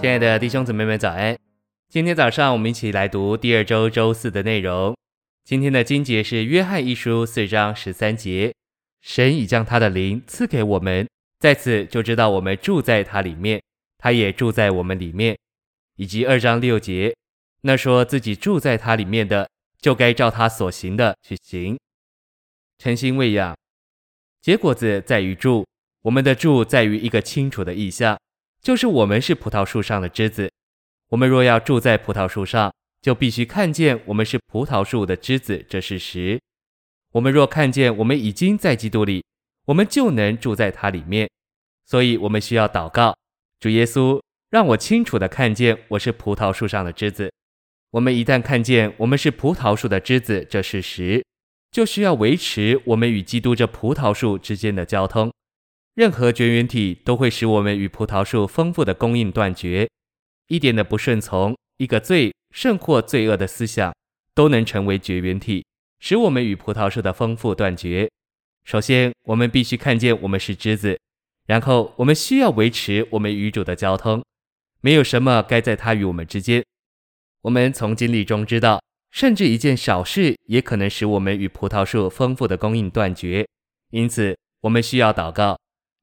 亲爱的弟兄姊妹们，早安！今天早上我们一起来读第二周周四的内容。今天的经节是约翰一书四章十三节：神已将他的灵赐给我们，在此就知道我们住在他里面，他也住在我们里面。以及二章六节：那说自己住在他里面的，就该照他所行的去行。诚心喂养，结果子在于住，我们的住在于一个清楚的意象。就是我们是葡萄树上的枝子，我们若要住在葡萄树上，就必须看见我们是葡萄树的枝子这事实。我们若看见我们已经在基督里，我们就能住在他里面。所以，我们需要祷告，主耶稣，让我清楚地看见我是葡萄树上的枝子。我们一旦看见我们是葡萄树的枝子这事实，就需要维持我们与基督这葡萄树之间的交通。任何绝缘体都会使我们与葡萄树丰富的供应断绝。一点的不顺从，一个罪甚或罪恶的思想，都能成为绝缘体，使我们与葡萄树的丰富断绝。首先，我们必须看见我们是枝子，然后我们需要维持我们与主的交通。没有什么该在他与我们之间。我们从经历中知道，甚至一件小事也可能使我们与葡萄树丰富的供应断绝。因此，我们需要祷告。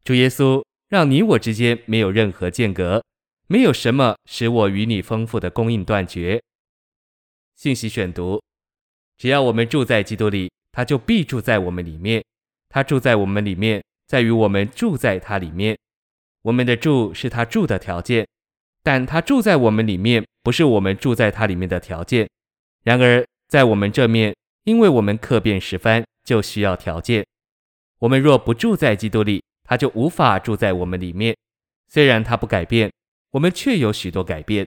主耶稣，让你我之间没有任何间隔，没有什么使我与你丰富的供应断绝。信息选读：只要我们住在基督里，他就必住在我们里面。他住在我们里面，在于我们住在他里面。我们的住是他住的条件，但他住在我们里面，不是我们住在他里面的条件。然而，在我们这面，因为我们客变十番，就需要条件。我们若不住在基督里，他就无法住在我们里面。虽然他不改变，我们却有许多改变。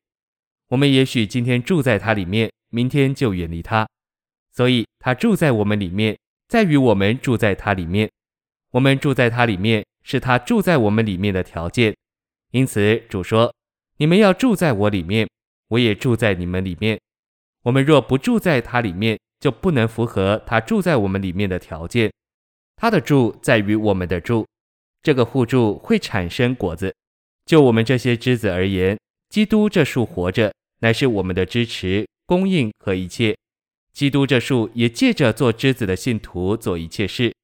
我们也许今天住在他里面，明天就远离他。所以，他住在我们里面，在于我们住在他里面。我们住在他里面，是他住在我们里面的条件。因此，主说：“你们要住在我里面，我也住在你们里面。”我们若不住在他里面，就不能符合他住在我们里面的条件。他的住在于我们的住。这个互助会产生果子。就我们这些枝子而言，基督这树活着，乃是我们的支持、供应和一切。基督这树也借着做枝子的信徒做一切事。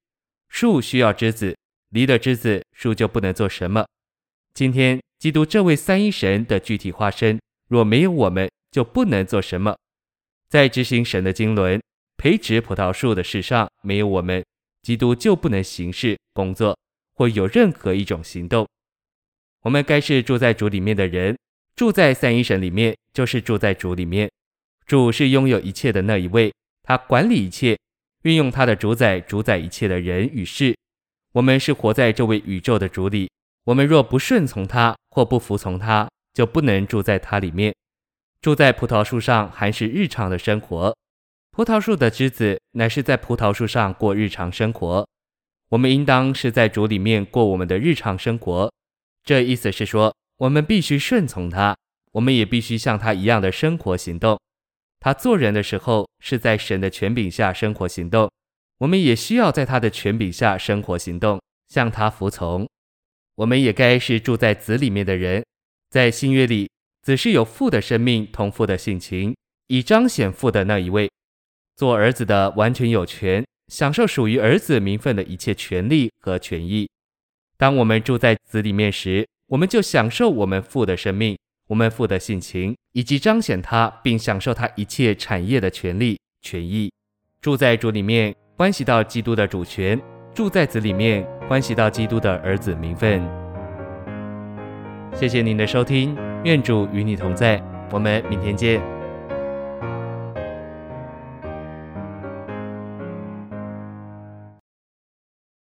树需要枝子，离了枝子，树就不能做什么。今天，基督这位三一神的具体化身，若没有我们，就不能做什么。在执行神的经纶、培植葡萄树的事上，没有我们，基督就不能行事工作。或有任何一种行动，我们该是住在主里面的人，住在三一神里面，就是住在主里面。主是拥有一切的那一位，他管理一切，运用他的主宰主宰一切的人与事。我们是活在这位宇宙的主里，我们若不顺从他或不服从他，就不能住在他里面。住在葡萄树上还是日常的生活，葡萄树的枝子乃是在葡萄树上过日常生活。我们应当是在主里面过我们的日常生活，这意思是说，我们必须顺从他，我们也必须像他一样的生活行动。他做人的时候是在神的权柄下生活行动，我们也需要在他的权柄下生活行动，向他服从。我们也该是住在子里面的人，在新约里，子是有父的生命同父的性情，以彰显父的那一位。做儿子的完全有权。享受属于儿子名分的一切权利和权益。当我们住在子里面时，我们就享受我们父的生命、我们父的性情，以及彰显他并享受他一切产业的权利、权益。住在主里面，关系到基督的主权；住在子里面，关系到基督的儿子名分。谢谢您的收听，愿主与你同在，我们明天见。